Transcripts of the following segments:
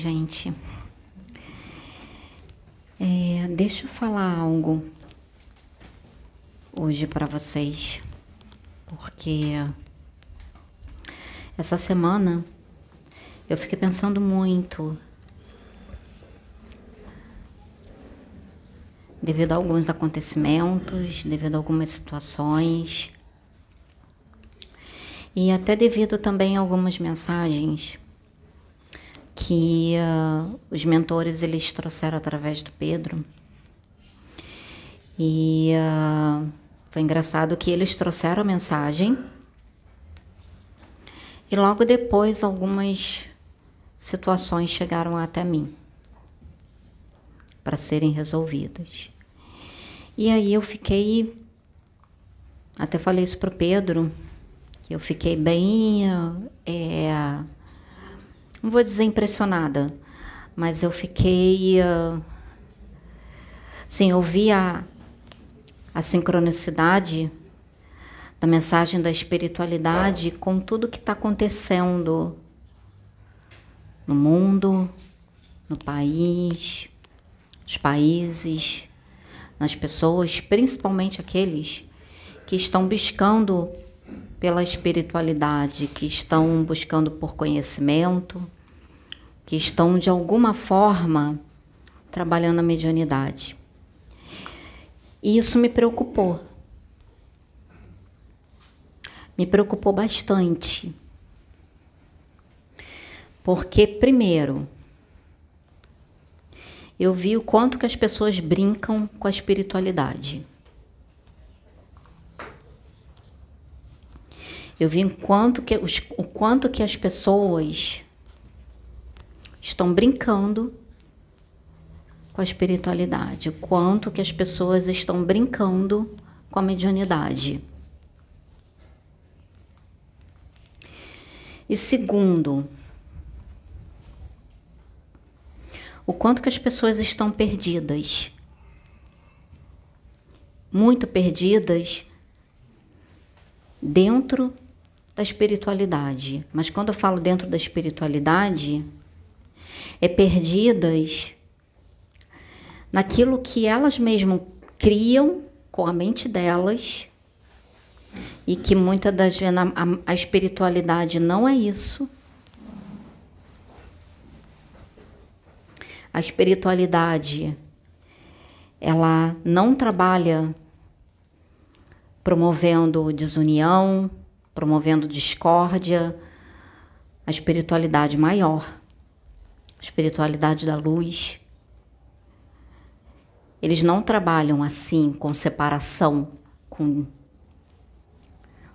Gente. É, deixa eu falar algo hoje para vocês, porque essa semana eu fiquei pensando muito devido a alguns acontecimentos, devido a algumas situações e até devido também a algumas mensagens que uh, os mentores eles trouxeram através do Pedro. E uh, foi engraçado que eles trouxeram a mensagem e logo depois algumas situações chegaram até mim para serem resolvidas. E aí eu fiquei, até falei isso para Pedro, que eu fiquei bem é, não vou dizer impressionada, mas eu fiquei. Uh, sim, eu vi a, a sincronicidade da mensagem da espiritualidade com tudo que está acontecendo no mundo, no país, nos países, nas pessoas, principalmente aqueles que estão buscando pela espiritualidade, que estão buscando por conhecimento, que estão de alguma forma trabalhando a mediunidade. E isso me preocupou. Me preocupou bastante. Porque, primeiro, eu vi o quanto que as pessoas brincam com a espiritualidade. Eu vi quanto que, os, o quanto que as pessoas estão brincando com a espiritualidade, o quanto que as pessoas estão brincando com a mediunidade. E segundo, o quanto que as pessoas estão perdidas. Muito perdidas dentro da espiritualidade. Mas quando eu falo dentro da espiritualidade, é perdidas naquilo que elas mesmas criam com a mente delas e que muitas das vezes a, espiritualidade não é isso. A espiritualidade ela não trabalha promovendo desunião, promovendo discórdia, a espiritualidade maior, a espiritualidade da luz. Eles não trabalham assim, com separação, com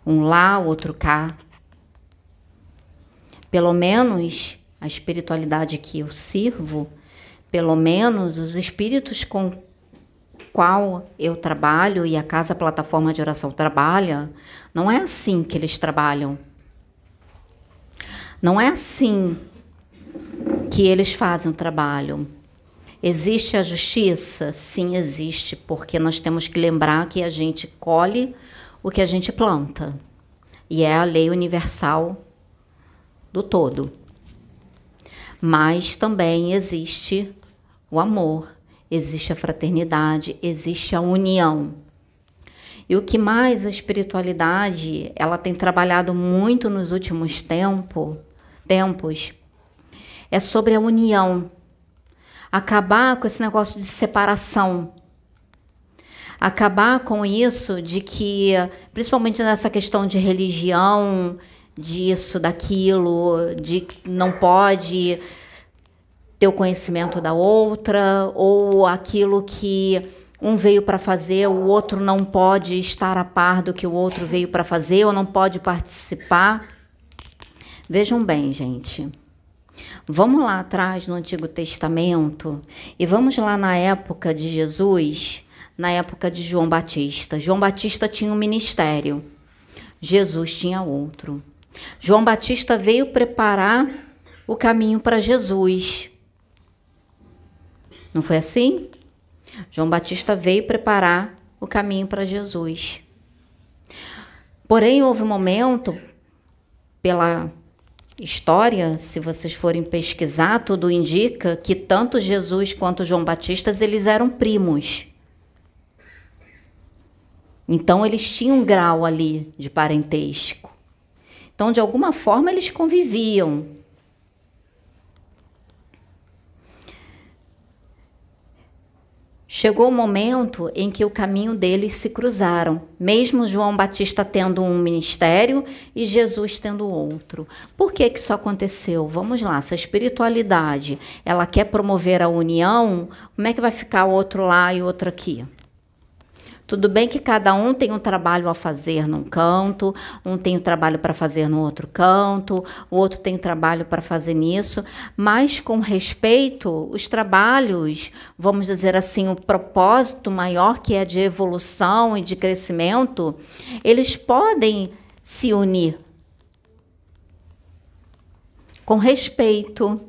um lá, outro cá. Pelo menos a espiritualidade que eu sirvo, pelo menos os espíritos com qual eu trabalho e a Casa Plataforma de Oração trabalha, não é assim que eles trabalham. Não é assim que eles fazem o trabalho. Existe a justiça? Sim, existe, porque nós temos que lembrar que a gente colhe o que a gente planta. E é a lei universal do todo. Mas também existe o amor, existe a fraternidade, existe a união. E o que mais a espiritualidade, ela tem trabalhado muito nos últimos tempo, tempos, é sobre a união. Acabar com esse negócio de separação. Acabar com isso de que, principalmente nessa questão de religião, disso, daquilo, de não pode ter o conhecimento da outra, ou aquilo que um veio para fazer, o outro não pode estar a par do que o outro veio para fazer, ou não pode participar. Vejam bem, gente. Vamos lá atrás no Antigo Testamento e vamos lá na época de Jesus, na época de João Batista. João Batista tinha um ministério, Jesus tinha outro. João Batista veio preparar o caminho para Jesus. Não foi assim? João Batista veio preparar o caminho para Jesus. Porém, houve um momento, pela história, se vocês forem pesquisar, tudo indica que tanto Jesus quanto João Batista eles eram primos. Então eles tinham um grau ali de parentesco. Então, de alguma forma, eles conviviam. Chegou o momento em que o caminho deles se cruzaram, mesmo João Batista tendo um ministério e Jesus tendo outro. Por que que isso aconteceu? Vamos lá, se a espiritualidade, ela quer promover a união, como é que vai ficar o outro lá e o outro aqui? Tudo bem que cada um tem um trabalho a fazer num canto, um tem um trabalho para fazer no outro canto, o outro tem trabalho para fazer nisso, mas com respeito, os trabalhos, vamos dizer assim, o propósito maior que é de evolução e de crescimento, eles podem se unir com respeito,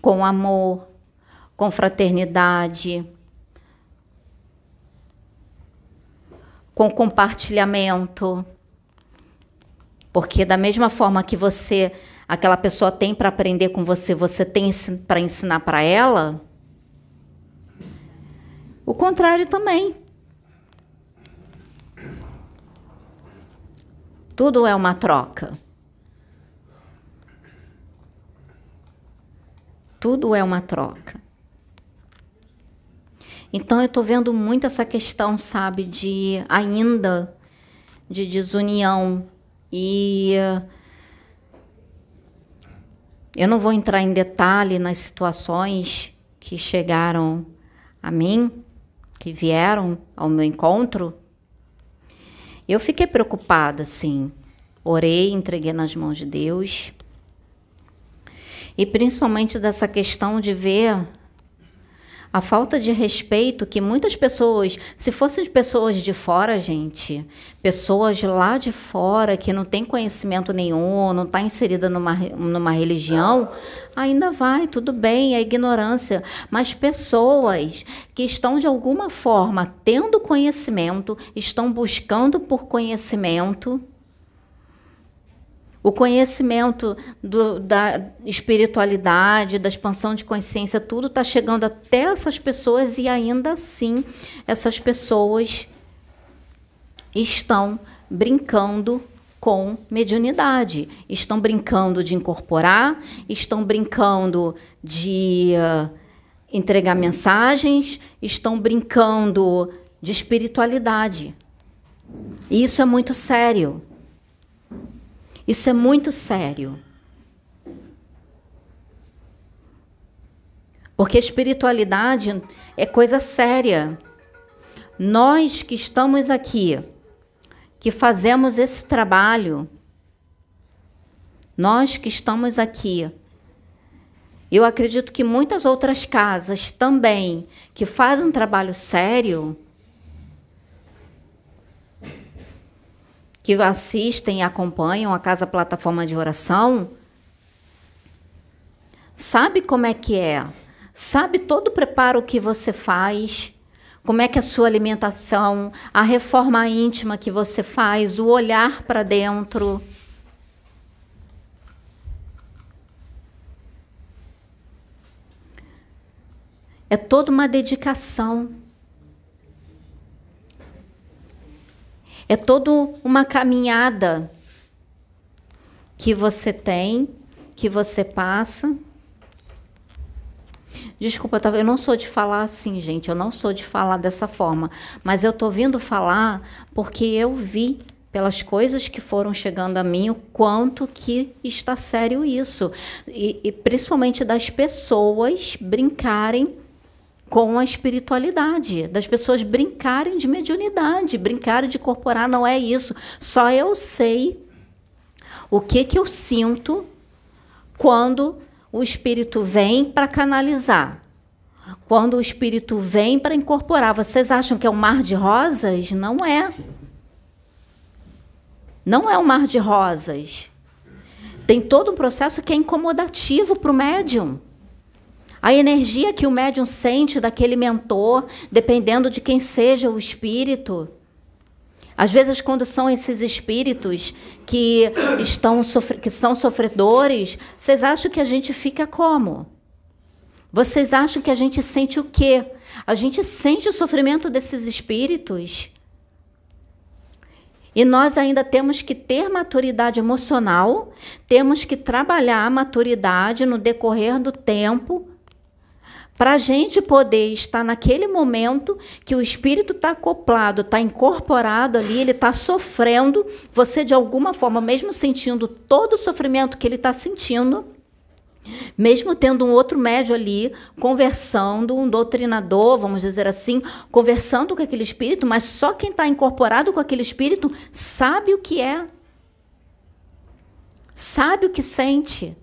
com amor, com fraternidade com compartilhamento. Porque da mesma forma que você, aquela pessoa tem para aprender com você, você tem para ensinar para ela, o contrário também. Tudo é uma troca. Tudo é uma troca. Então eu estou vendo muito essa questão, sabe, de ainda de desunião e eu não vou entrar em detalhe nas situações que chegaram a mim, que vieram ao meu encontro. Eu fiquei preocupada, sim. Orei, entreguei nas mãos de Deus. E principalmente dessa questão de ver a falta de respeito que muitas pessoas, se fossem pessoas de fora, gente, pessoas lá de fora que não tem conhecimento nenhum, não está inserida numa, numa religião, ainda vai, tudo bem, é ignorância. Mas pessoas que estão de alguma forma tendo conhecimento, estão buscando por conhecimento, o conhecimento do, da espiritualidade, da expansão de consciência, tudo está chegando até essas pessoas e ainda assim essas pessoas estão brincando com mediunidade, estão brincando de incorporar, estão brincando de uh, entregar mensagens, estão brincando de espiritualidade. E isso é muito sério. Isso é muito sério. Porque espiritualidade é coisa séria. Nós que estamos aqui, que fazemos esse trabalho, nós que estamos aqui, eu acredito que muitas outras casas também que fazem um trabalho sério, que assistem e acompanham a Casa Plataforma de Oração, sabe como é que é, sabe todo o preparo que você faz, como é que é a sua alimentação, a reforma íntima que você faz, o olhar para dentro. É toda uma dedicação. É toda uma caminhada que você tem, que você passa. Desculpa, eu não sou de falar assim, gente. Eu não sou de falar dessa forma. Mas eu estou vindo falar porque eu vi pelas coisas que foram chegando a mim o quanto que está sério isso. E, e principalmente das pessoas brincarem com a espiritualidade, das pessoas brincarem de mediunidade, brincarem de corporar, não é isso. Só eu sei o que, que eu sinto quando o espírito vem para canalizar. Quando o espírito vem para incorporar, vocês acham que é um mar de rosas? Não é. Não é um mar de rosas. Tem todo um processo que é incomodativo para o médium. A energia que o médium sente daquele mentor, dependendo de quem seja o espírito, Às vezes, quando são esses espíritos que estão que são sofredores, vocês acham que a gente fica como? Vocês acham que a gente sente o quê? A gente sente o sofrimento desses espíritos. E nós ainda temos que ter maturidade emocional, temos que trabalhar a maturidade no decorrer do tempo para a gente poder estar naquele momento que o espírito está acoplado, está incorporado ali, ele está sofrendo, você de alguma forma, mesmo sentindo todo o sofrimento que ele está sentindo, mesmo tendo um outro médio ali conversando, um doutrinador, vamos dizer assim, conversando com aquele espírito, mas só quem está incorporado com aquele espírito sabe o que é, sabe o que sente.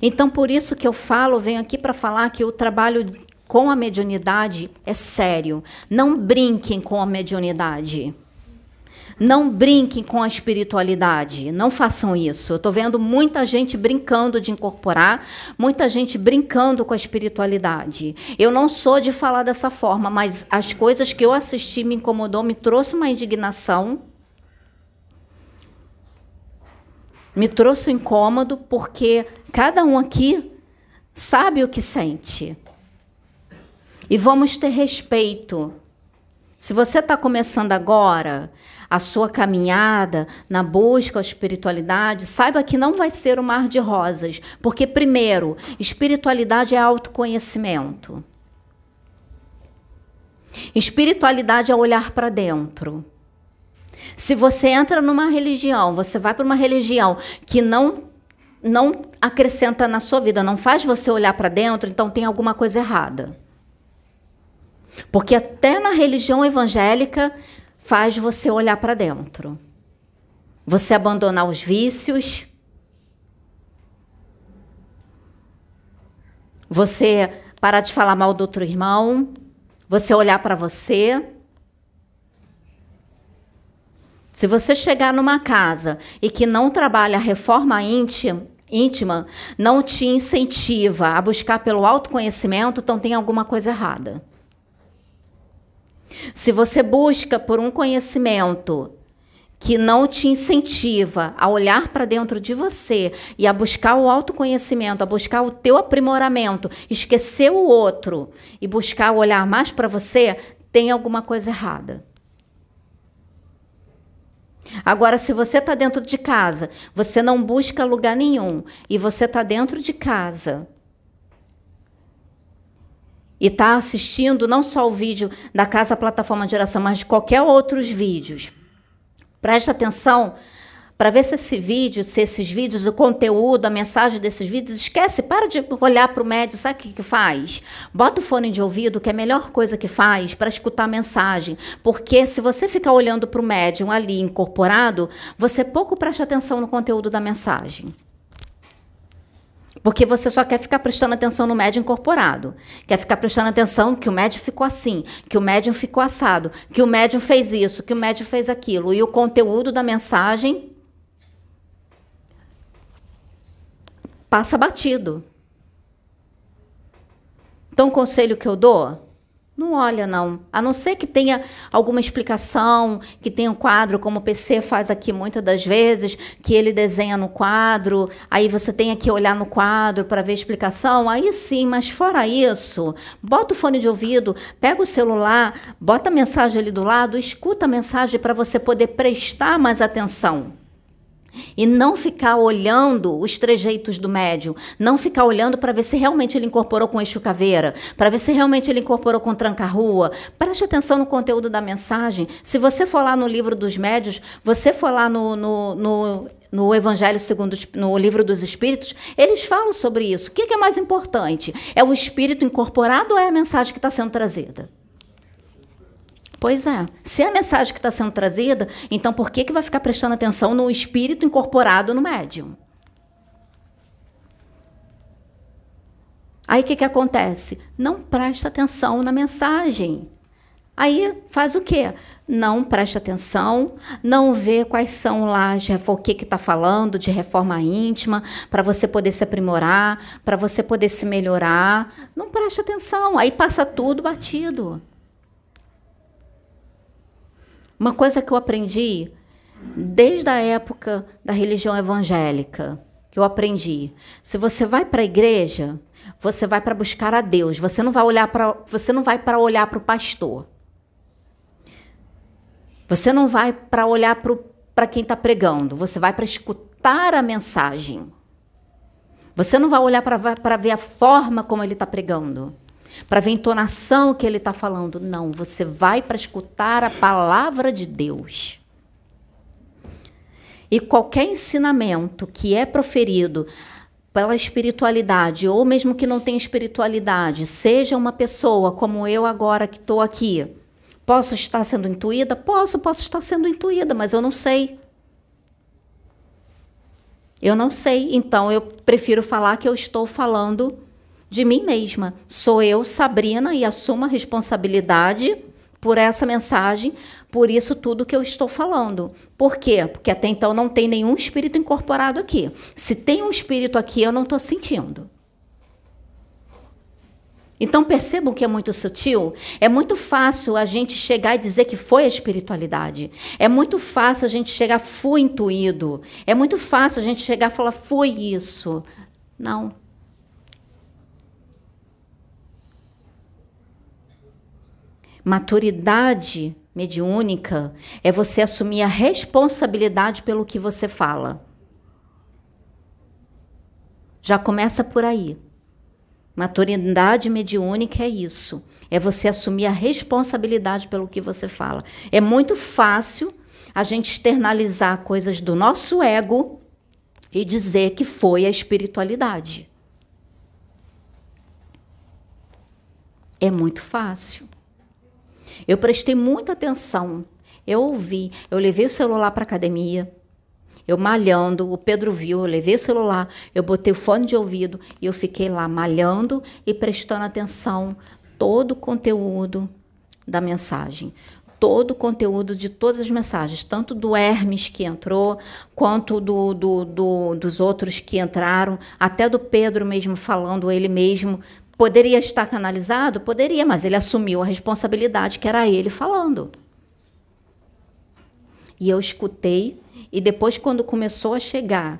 Então, por isso que eu falo, venho aqui para falar que o trabalho com a mediunidade é sério. Não brinquem com a mediunidade. Não brinquem com a espiritualidade. Não façam isso. Eu estou vendo muita gente brincando de incorporar, muita gente brincando com a espiritualidade. Eu não sou de falar dessa forma, mas as coisas que eu assisti me incomodou, me trouxe uma indignação. Me trouxe um incômodo, porque Cada um aqui sabe o que sente. E vamos ter respeito. Se você está começando agora a sua caminhada na busca à espiritualidade, saiba que não vai ser um mar de rosas, porque, primeiro, espiritualidade é autoconhecimento. Espiritualidade é olhar para dentro. Se você entra numa religião, você vai para uma religião que não não acrescenta na sua vida, não faz você olhar para dentro, então tem alguma coisa errada. Porque até na religião evangélica faz você olhar para dentro. Você abandonar os vícios. Você parar de falar mal do outro irmão. Você olhar para você. Se você chegar numa casa e que não trabalha reforma íntima, íntima, não te incentiva a buscar pelo autoconhecimento, então tem alguma coisa errada. Se você busca por um conhecimento que não te incentiva a olhar para dentro de você e a buscar o autoconhecimento, a buscar o teu aprimoramento, esquecer o outro e buscar olhar mais para você, tem alguma coisa errada. Agora, se você está dentro de casa, você não busca lugar nenhum e você está dentro de casa e está assistindo não só o vídeo da Casa Plataforma de Oração, mas de qualquer outros vídeos, preste atenção para ver se esse vídeo, se esses vídeos, o conteúdo, a mensagem desses vídeos, esquece, para de olhar para o médio, sabe o que, que faz? Bota o fone de ouvido, que é a melhor coisa que faz para escutar a mensagem. Porque se você ficar olhando para o médium ali incorporado, você pouco presta atenção no conteúdo da mensagem. Porque você só quer ficar prestando atenção no médium incorporado. Quer ficar prestando atenção que o médium ficou assim, que o médium ficou assado, que o médium fez isso, que o médium fez aquilo. E o conteúdo da mensagem passa batido. Então, o conselho que eu dou, não olha não. A não ser que tenha alguma explicação, que tenha um quadro, como o PC faz aqui muitas das vezes, que ele desenha no quadro, aí você tem que olhar no quadro para ver a explicação, aí sim, mas fora isso, bota o fone de ouvido, pega o celular, bota a mensagem ali do lado, escuta a mensagem para você poder prestar mais atenção. E não ficar olhando os trejeitos do médium, não ficar olhando para ver se realmente ele incorporou com eixo caveira, para ver se realmente ele incorporou com tranca-rua. Preste atenção no conteúdo da mensagem. Se você for lá no livro dos médios, você for lá no, no, no, no Evangelho segundo no livro dos Espíritos, eles falam sobre isso. O que é mais importante? É o espírito incorporado ou é a mensagem que está sendo trazida? Pois é. Se é a mensagem que está sendo trazida, então por que, que vai ficar prestando atenção no espírito incorporado no médium? Aí o que, que acontece? Não presta atenção na mensagem. Aí faz o quê? Não presta atenção, não vê quais são lá o que está falando de reforma íntima, para você poder se aprimorar, para você poder se melhorar. Não presta atenção, aí passa tudo batido. Uma coisa que eu aprendi desde a época da religião evangélica, que eu aprendi. Se você vai para a igreja, você vai para buscar a Deus. Você não vai olhar para você não vai para olhar para o pastor. Você não vai para olhar para quem está pregando. Você vai para escutar a mensagem. Você não vai olhar para ver a forma como ele está pregando, para ver a entonação que ele está falando. Não, você vai para escutar a palavra de Deus. E qualquer ensinamento que é proferido pela espiritualidade, ou mesmo que não tenha espiritualidade, seja uma pessoa como eu agora que estou aqui, posso estar sendo intuída? Posso, posso estar sendo intuída, mas eu não sei. Eu não sei, então eu prefiro falar que eu estou falando de mim mesma. Sou eu, Sabrina, e assumo a responsabilidade por essa mensagem, por isso tudo que eu estou falando. Por quê? Porque até então não tem nenhum espírito incorporado aqui. Se tem um espírito aqui, eu não estou sentindo. Então percebam que é muito sutil. É muito fácil a gente chegar e dizer que foi a espiritualidade. É muito fácil a gente chegar, fui intuído. É muito fácil a gente chegar e falar, foi isso. Não. Maturidade mediúnica é você assumir a responsabilidade pelo que você fala. Já começa por aí. Maturidade mediúnica é isso. É você assumir a responsabilidade pelo que você fala. É muito fácil a gente externalizar coisas do nosso ego e dizer que foi a espiritualidade. É muito fácil. Eu prestei muita atenção. Eu ouvi, eu levei o celular para academia. Eu malhando, o Pedro viu, eu levei o celular, eu botei o fone de ouvido e eu fiquei lá malhando e prestando atenção. Todo o conteúdo da mensagem. Todo o conteúdo de todas as mensagens, tanto do Hermes que entrou, quanto do, do, do, dos outros que entraram, até do Pedro mesmo falando, ele mesmo Poderia estar canalizado? Poderia, mas ele assumiu a responsabilidade que era ele falando. E eu escutei, e depois, quando começou a chegar,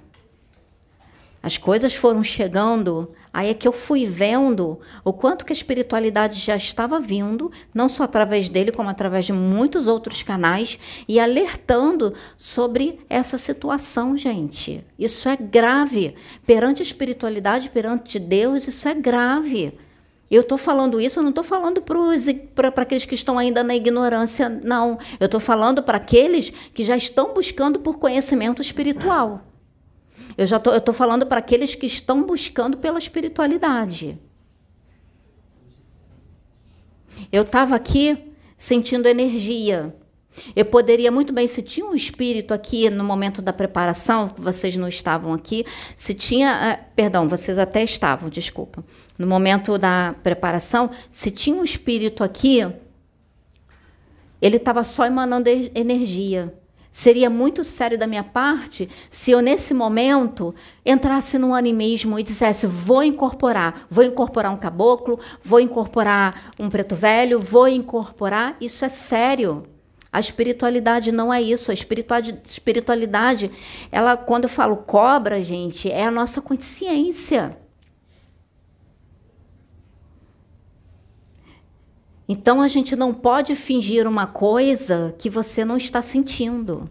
as coisas foram chegando, aí é que eu fui vendo o quanto que a espiritualidade já estava vindo, não só através dele, como através de muitos outros canais, e alertando sobre essa situação, gente. Isso é grave. Perante a espiritualidade, perante Deus, isso é grave. Eu estou falando isso, eu não estou falando para aqueles que estão ainda na ignorância, não. Eu estou falando para aqueles que já estão buscando por conhecimento espiritual. Eu já tô, eu estou falando para aqueles que estão buscando pela espiritualidade. Eu estava aqui sentindo energia. Eu poderia muito bem, se tinha um espírito aqui no momento da preparação, vocês não estavam aqui, se tinha, eh, perdão, vocês até estavam, desculpa. No momento da preparação, se tinha um espírito aqui, ele estava só emanando energia. Seria muito sério da minha parte se eu, nesse momento, entrasse no animismo e dissesse: vou incorporar, vou incorporar um caboclo, vou incorporar um preto velho, vou incorporar. Isso é sério. A espiritualidade não é isso. A espiritualidade, ela, quando eu falo cobra, gente, é a nossa consciência. Então a gente não pode fingir uma coisa que você não está sentindo.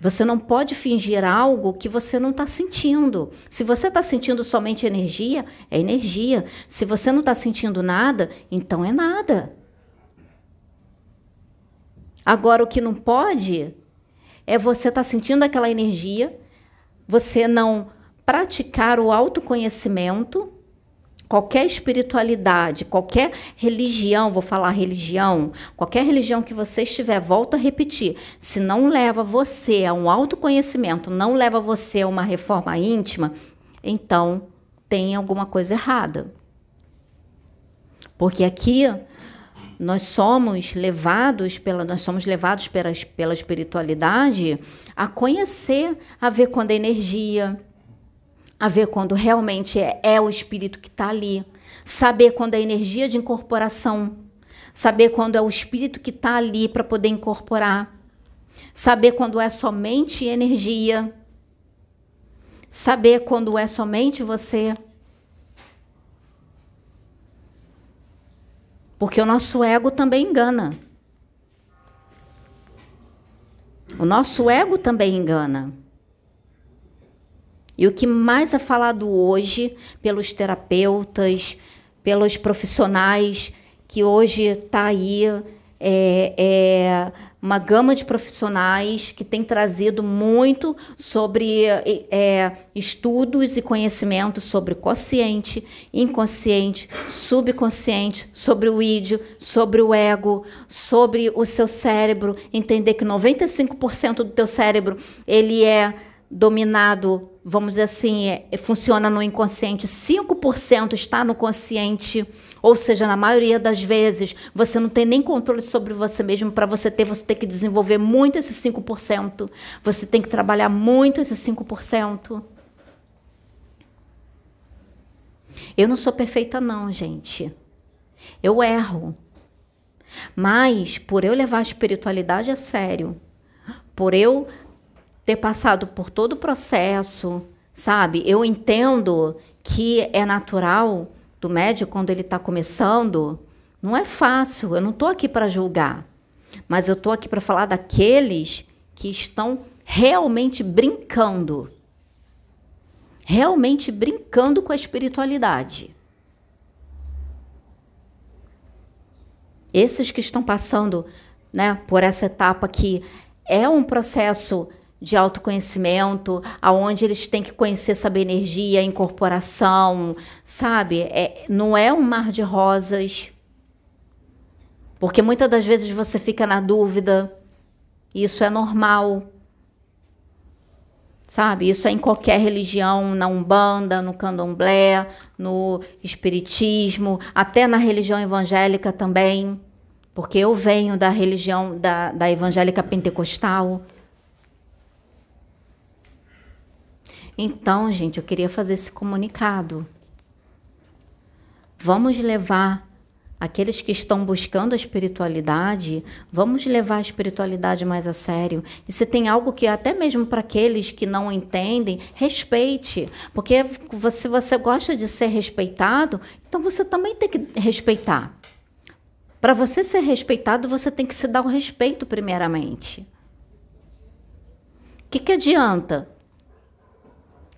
Você não pode fingir algo que você não está sentindo. Se você está sentindo somente energia, é energia. Se você não está sentindo nada, então é nada. Agora, o que não pode é você estar tá sentindo aquela energia, você não praticar o autoconhecimento Qualquer espiritualidade, qualquer religião, vou falar religião, qualquer religião que você estiver, volto a repetir, se não leva você a um autoconhecimento, não leva você a uma reforma íntima, então tem alguma coisa errada. Porque aqui nós somos levados pela nós somos levados pela, pela espiritualidade a conhecer, a ver quando a energia, a ver quando realmente é, é o espírito que está ali, saber quando é energia de incorporação, Saber quando é o espírito que está ali para poder incorporar. Saber quando é somente energia. Saber quando é somente você. Porque o nosso ego também engana. O nosso ego também engana. E o que mais é falado hoje pelos terapeutas, pelos profissionais que hoje está aí é, é, uma gama de profissionais que tem trazido muito sobre é, estudos e conhecimentos sobre consciente, inconsciente, subconsciente, sobre o ídio, sobre o ego, sobre o seu cérebro, entender que 95% do teu cérebro ele é dominado, vamos dizer assim, é, funciona no inconsciente, 5% está no consciente. Ou seja, na maioria das vezes, você não tem nem controle sobre você mesmo. Para você ter, você tem que desenvolver muito esse 5%. Você tem que trabalhar muito esse 5%. Eu não sou perfeita, não, gente. Eu erro. Mas, por eu levar a espiritualidade a sério, por eu ter passado por todo o processo, sabe? Eu entendo que é natural do médico quando ele está começando, não é fácil. Eu não estou aqui para julgar, mas eu estou aqui para falar daqueles que estão realmente brincando, realmente brincando com a espiritualidade. Esses que estão passando, né, por essa etapa que é um processo de autoconhecimento, aonde eles têm que conhecer, saber energia, incorporação, sabe? É, não é um mar de rosas. Porque muitas das vezes você fica na dúvida. Isso é normal. Sabe? Isso é em qualquer religião, na Umbanda, no Candomblé, no Espiritismo, até na religião evangélica também. Porque eu venho da religião da, da evangélica pentecostal. Então, gente, eu queria fazer esse comunicado. Vamos levar aqueles que estão buscando a espiritualidade, vamos levar a espiritualidade mais a sério. E se tem algo que até mesmo para aqueles que não entendem, respeite, porque se você gosta de ser respeitado, então você também tem que respeitar. Para você ser respeitado, você tem que se dar o respeito primeiramente. O que, que adianta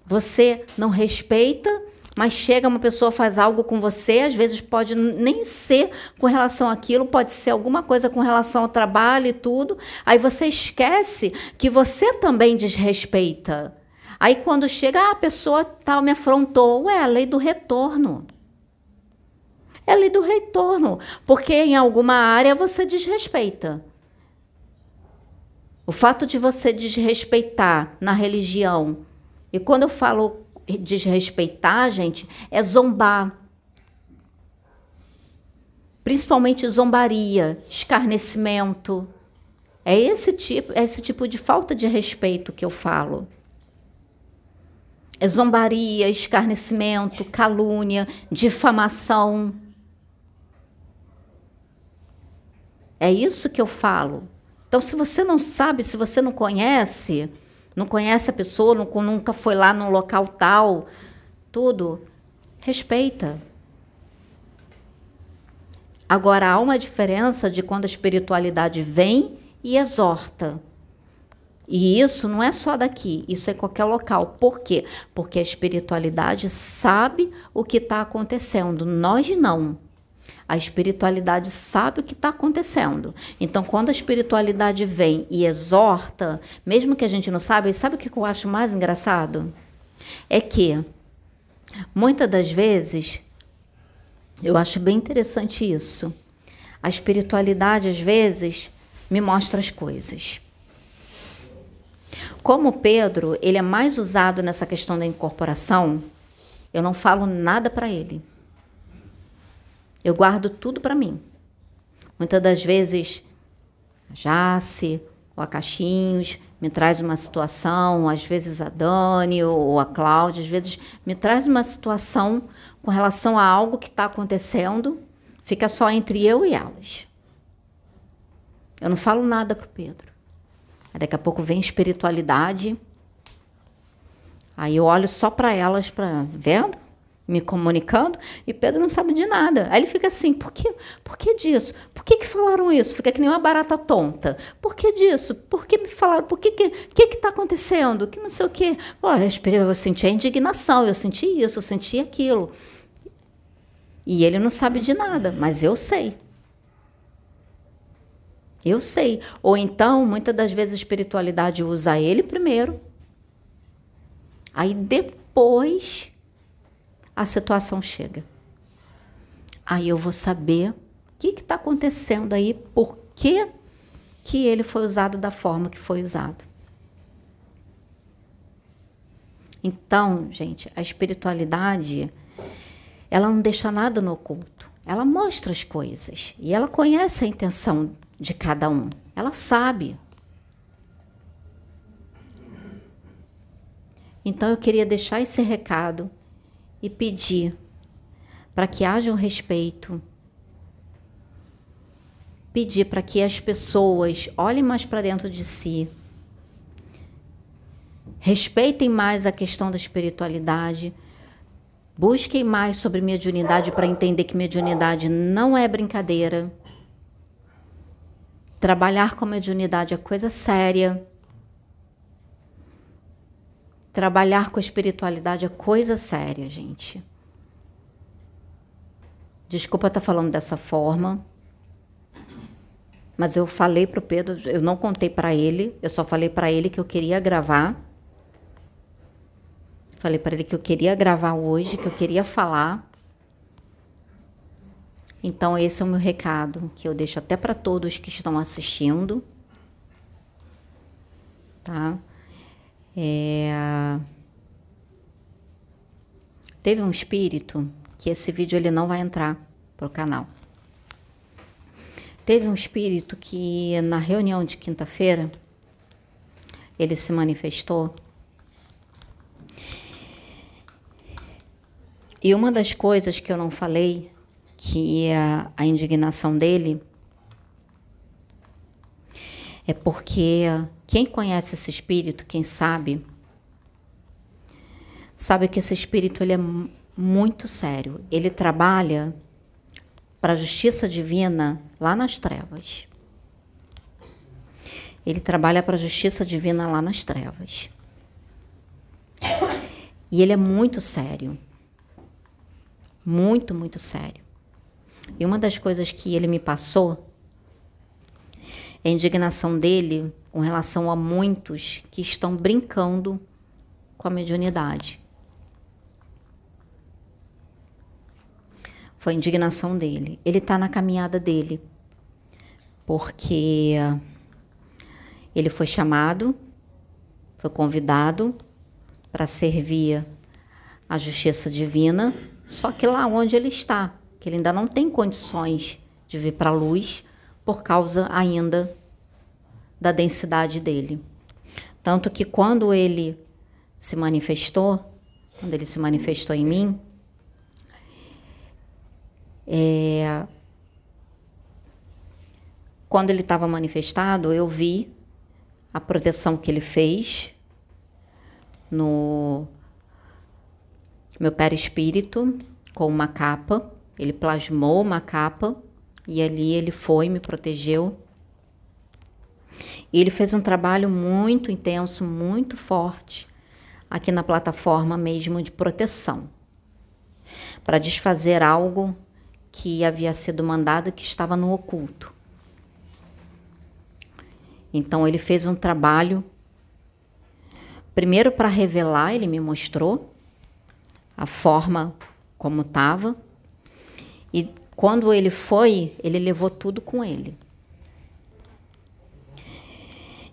você não respeita, mas chega uma pessoa faz algo com você, às vezes pode nem ser com relação àquilo, pode ser alguma coisa com relação ao trabalho e tudo. Aí você esquece que você também desrespeita. Aí quando chega, ah, a pessoa tal me afrontou, ué, a lei do retorno. É a lei do retorno, porque em alguma área você desrespeita. O fato de você desrespeitar na religião e quando eu falo desrespeitar, gente, é zombar. Principalmente zombaria, escarnecimento. É esse tipo, é esse tipo de falta de respeito que eu falo. É zombaria, escarnecimento, calúnia, difamação. É isso que eu falo. Então, se você não sabe, se você não conhece, não conhece a pessoa, não, nunca foi lá num local tal, tudo, respeita. Agora, há uma diferença de quando a espiritualidade vem e exorta. E isso não é só daqui, isso é em qualquer local. Por quê? Porque a espiritualidade sabe o que está acontecendo, nós não. A espiritualidade sabe o que está acontecendo. Então, quando a espiritualidade vem e exorta, mesmo que a gente não saiba, sabe o que eu acho mais engraçado? É que, muitas das vezes, eu acho bem interessante isso. A espiritualidade, às vezes, me mostra as coisas. Como Pedro, ele é mais usado nessa questão da incorporação, eu não falo nada para ele. Eu guardo tudo para mim. Muitas das vezes, a Jace ou a Caixinhos me traz uma situação, às vezes a Dani ou a Cláudia, às vezes me traz uma situação com relação a algo que está acontecendo, fica só entre eu e elas. Eu não falo nada pro Pedro. Aí daqui a pouco vem espiritualidade. Aí eu olho só para elas, para vendo? Me comunicando e Pedro não sabe de nada. Aí ele fica assim: por que, por que disso? Por que, que falaram isso? Fica que nem uma barata tonta. Por que disso? Por que me falaram? Por que que que está acontecendo? Que não sei o quê. Olha, eu senti a indignação, eu senti isso, eu senti aquilo. E ele não sabe de nada, mas eu sei. Eu sei. Ou então, muitas das vezes a espiritualidade usa ele primeiro. Aí depois a situação chega. Aí eu vou saber o que está acontecendo aí, por que, que ele foi usado da forma que foi usado. Então, gente, a espiritualidade, ela não deixa nada no oculto. Ela mostra as coisas e ela conhece a intenção de cada um. Ela sabe. Então eu queria deixar esse recado e pedir para que haja um respeito, pedir para que as pessoas olhem mais para dentro de si, respeitem mais a questão da espiritualidade, busquem mais sobre mediunidade para entender que mediunidade não é brincadeira. Trabalhar com mediunidade é coisa séria. Trabalhar com a espiritualidade é coisa séria, gente. Desculpa estar tá falando dessa forma, mas eu falei para o Pedro, eu não contei para ele, eu só falei para ele que eu queria gravar. Falei para ele que eu queria gravar hoje, que eu queria falar. Então esse é o meu recado que eu deixo até para todos que estão assistindo. Tá? É... Teve um espírito que esse vídeo ele não vai entrar para o canal. Teve um espírito que na reunião de quinta-feira ele se manifestou. E uma das coisas que eu não falei, que é a, a indignação dele, é porque quem conhece esse espírito, quem sabe, sabe que esse espírito ele é muito sério. Ele trabalha para a justiça divina lá nas trevas. Ele trabalha para a justiça divina lá nas trevas. E ele é muito sério. Muito, muito sério. E uma das coisas que ele me passou a indignação dele com relação a muitos que estão brincando com a mediunidade. Foi a indignação dele. Ele está na caminhada dele, porque ele foi chamado, foi convidado para servir a justiça divina, só que lá onde ele está, que ele ainda não tem condições de vir para a luz por causa ainda da densidade dele. Tanto que quando ele se manifestou, quando ele se manifestou em mim, é, quando ele estava manifestado, eu vi a proteção que ele fez no meu perispírito com uma capa. Ele plasmou uma capa e ali ele foi, me protegeu e ele fez um trabalho muito intenso, muito forte, aqui na plataforma mesmo de proteção, para desfazer algo que havia sido mandado que estava no oculto. Então ele fez um trabalho, primeiro para revelar, ele me mostrou a forma como estava, e quando ele foi, ele levou tudo com ele.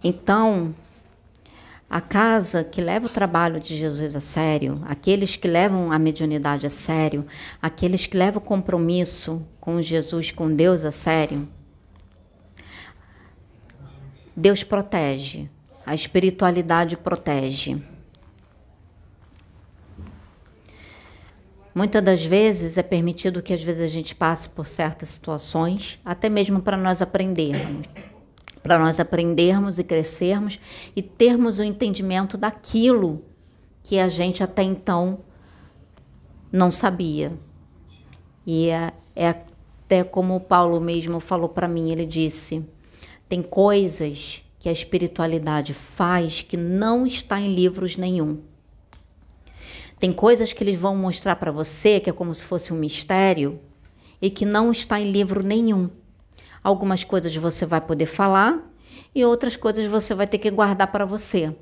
Então, a casa que leva o trabalho de Jesus a sério, aqueles que levam a mediunidade a sério, aqueles que levam o compromisso com Jesus, com Deus a sério, Deus protege, a espiritualidade protege. Muitas das vezes é permitido que às vezes a gente passe por certas situações, até mesmo para nós aprendermos. para nós aprendermos e crescermos e termos o entendimento daquilo que a gente até então não sabia. E é, é até como o Paulo mesmo falou para mim, ele disse: tem coisas que a espiritualidade faz que não está em livros nenhum. Tem coisas que eles vão mostrar para você que é como se fosse um mistério e que não está em livro nenhum. Algumas coisas você vai poder falar e outras coisas você vai ter que guardar para você,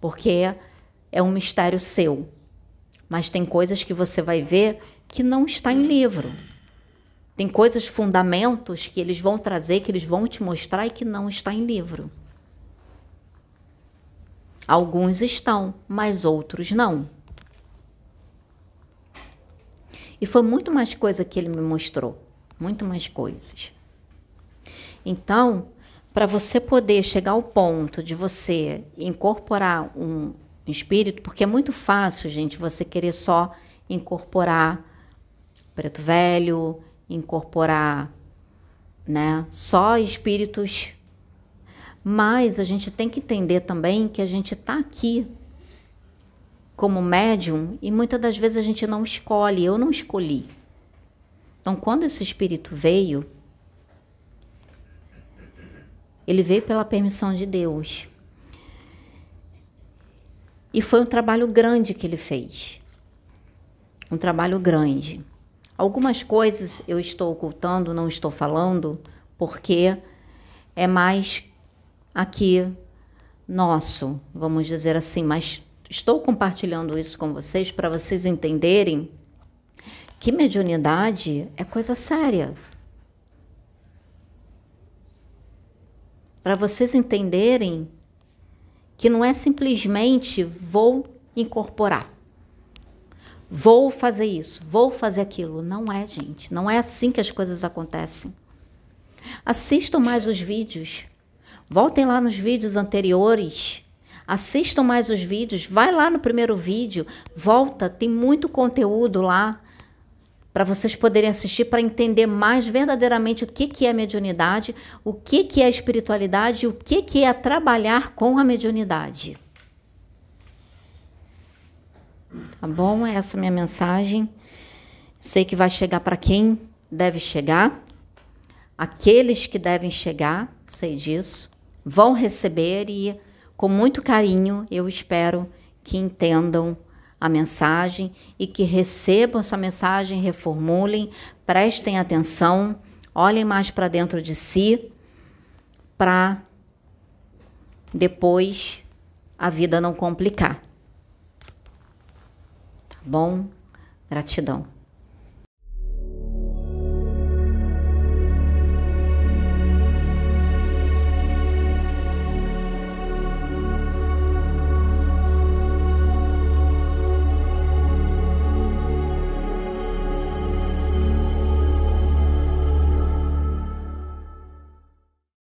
porque é um mistério seu. Mas tem coisas que você vai ver que não está em livro. Tem coisas, fundamentos que eles vão trazer, que eles vão te mostrar e que não está em livro. Alguns estão, mas outros não. E foi muito mais coisa que ele me mostrou, muito mais coisas. Então, para você poder chegar ao ponto de você incorporar um espírito, porque é muito fácil, gente, você querer só incorporar preto velho, incorporar, né, só espíritos. Mas a gente tem que entender também que a gente está aqui como médium e muitas das vezes a gente não escolhe, eu não escolhi. Então, quando esse espírito veio, ele veio pela permissão de Deus. E foi um trabalho grande que ele fez. Um trabalho grande. Algumas coisas eu estou ocultando, não estou falando, porque é mais aqui nosso, vamos dizer assim, mas estou compartilhando isso com vocês para vocês entenderem que mediunidade é coisa séria. para vocês entenderem que não é simplesmente vou incorporar. Vou fazer isso, vou fazer aquilo. Não é, gente. Não é assim que as coisas acontecem. Assistam mais os vídeos. Voltem lá nos vídeos anteriores. Assistam mais os vídeos. Vai lá no primeiro vídeo. Volta, tem muito conteúdo lá para vocês poderem assistir para entender mais verdadeiramente o que, que é mediunidade, o que, que é espiritualidade e o que, que é trabalhar com a mediunidade. Tá bom? Essa é a minha mensagem. Sei que vai chegar para quem deve chegar. Aqueles que devem chegar, sei disso, vão receber e com muito carinho eu espero que entendam a mensagem e que recebam essa mensagem, reformulem, prestem atenção, olhem mais para dentro de si, para depois a vida não complicar. Tá bom? Gratidão.